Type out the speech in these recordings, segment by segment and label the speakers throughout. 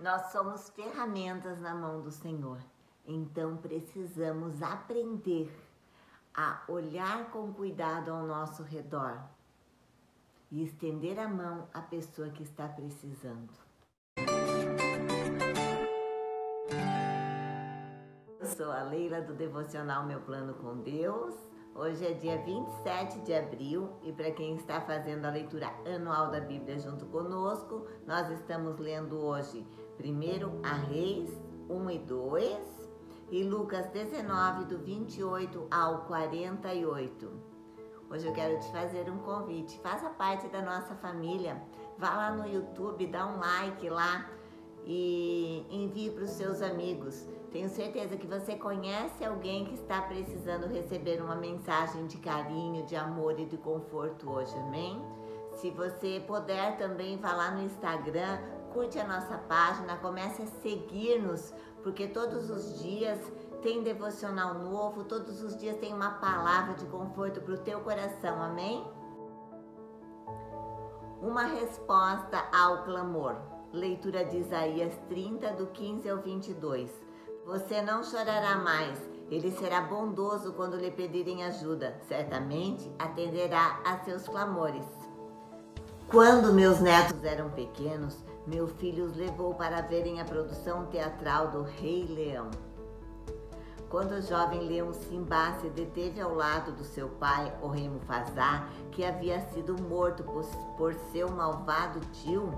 Speaker 1: Nós somos ferramentas na mão do Senhor. Então precisamos aprender a olhar com cuidado ao nosso redor e estender a mão à pessoa que está precisando. Eu sou a Leila do Devocional Meu Plano com Deus. Hoje é dia 27 de abril e para quem está fazendo a leitura anual da Bíblia junto conosco, nós estamos lendo hoje primeiro a Reis 1 e 2 e Lucas 19 do 28 ao 48. Hoje eu quero te fazer um convite. Faça parte da nossa família. Vá lá no YouTube, dá um like lá e envie para os seus amigos. Tenho certeza que você conhece alguém que está precisando receber uma mensagem de carinho, de amor e de conforto hoje, amém? Se você puder também, vá lá no Instagram, curte a nossa página, comece a seguir-nos, porque todos os dias tem devocional novo, todos os dias tem uma palavra de conforto para o teu coração, amém? Uma resposta ao clamor. Leitura de Isaías 30, do 15 ao 22. Você não chorará mais. Ele será bondoso quando lhe pedirem ajuda. Certamente atenderá a seus clamores. Quando meus netos eram pequenos, meu filho os levou para verem a produção teatral do Rei Leão. Quando o jovem leão Simba se deteve ao lado do seu pai, o rei Mufasa, que havia sido morto por, por seu malvado tio,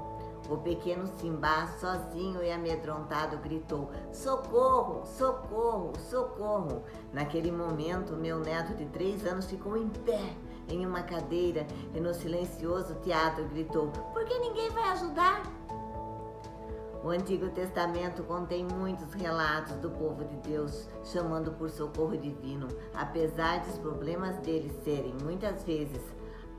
Speaker 1: o pequeno Simba, sozinho e amedrontado, gritou: Socorro, socorro, socorro! Naquele momento, meu neto de três anos ficou em pé em uma cadeira e no silencioso teatro gritou: Por que ninguém vai ajudar? O Antigo Testamento contém muitos relatos do povo de Deus chamando por socorro divino, apesar dos problemas deles serem muitas vezes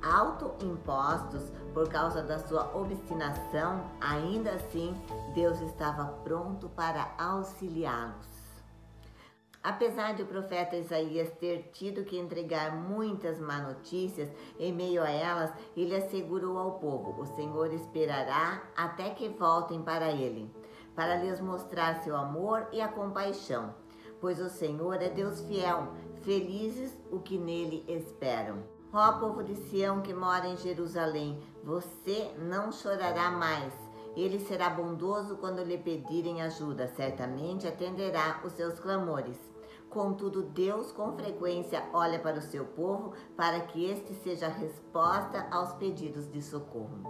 Speaker 1: autoimpostos por causa da sua obstinação, ainda assim Deus estava pronto para auxiliá-los. Apesar de o profeta Isaías ter tido que entregar muitas má notícias, em meio a elas, ele assegurou ao povo: O Senhor esperará até que voltem para ele, para lhes mostrar seu amor e a compaixão. Pois o Senhor é Deus fiel, felizes o que nele esperam. Ó povo de Sião que mora em Jerusalém, você não chorará mais. Ele será bondoso quando lhe pedirem ajuda, certamente atenderá os seus clamores. Contudo, Deus com frequência olha para o seu povo para que este seja a resposta aos pedidos de socorro.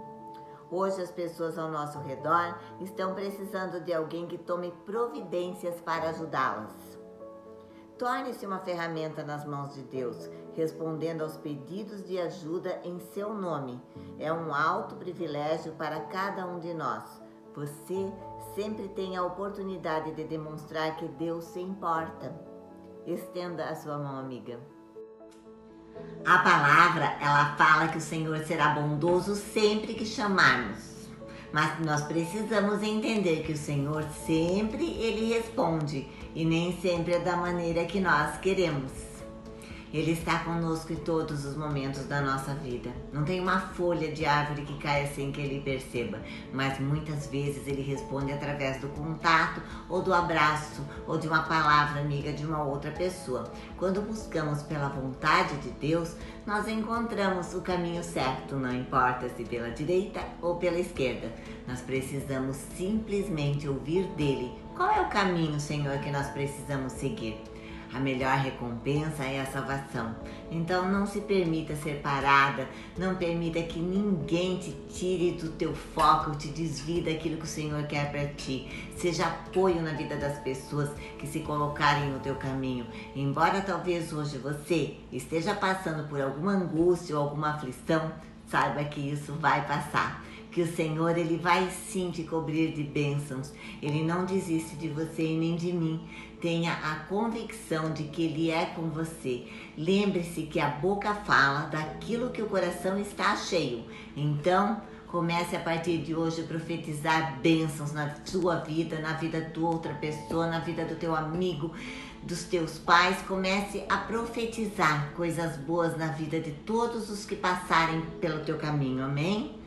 Speaker 1: Hoje, as pessoas ao nosso redor estão precisando de alguém que tome providências para ajudá-las. Torne-se uma ferramenta nas mãos de Deus, respondendo aos pedidos de ajuda em seu nome. É um alto privilégio para cada um de nós. Você sempre tem a oportunidade de demonstrar que Deus se importa. Estenda a sua mão, amiga. A palavra, ela fala que o Senhor será bondoso sempre que chamarmos. Mas nós precisamos entender que o Senhor sempre ele responde e nem sempre é da maneira que nós queremos. Ele está conosco em todos os momentos da nossa vida. Não tem uma folha de árvore que caia sem que ele perceba, mas muitas vezes ele responde através do contato ou do abraço ou de uma palavra amiga de uma outra pessoa. Quando buscamos pela vontade de Deus, nós encontramos o caminho certo, não importa se pela direita ou pela esquerda. Nós precisamos simplesmente ouvir dele. Qual é o caminho, Senhor, que nós precisamos seguir? A melhor recompensa é a salvação. Então não se permita ser parada, não permita que ninguém te tire do teu foco, te desvie daquilo que o Senhor quer para ti. Seja apoio na vida das pessoas que se colocarem no teu caminho. Embora talvez hoje você esteja passando por alguma angústia ou alguma aflição, saiba que isso vai passar que o Senhor ele vai sim te cobrir de bênçãos. Ele não desiste de você e nem de mim. Tenha a convicção de que ele é com você. Lembre-se que a boca fala daquilo que o coração está cheio. Então, Comece a partir de hoje a profetizar bênçãos na sua vida, na vida de outra pessoa, na vida do teu amigo, dos teus pais. Comece a profetizar coisas boas na vida de todos os que passarem pelo teu caminho. Amém?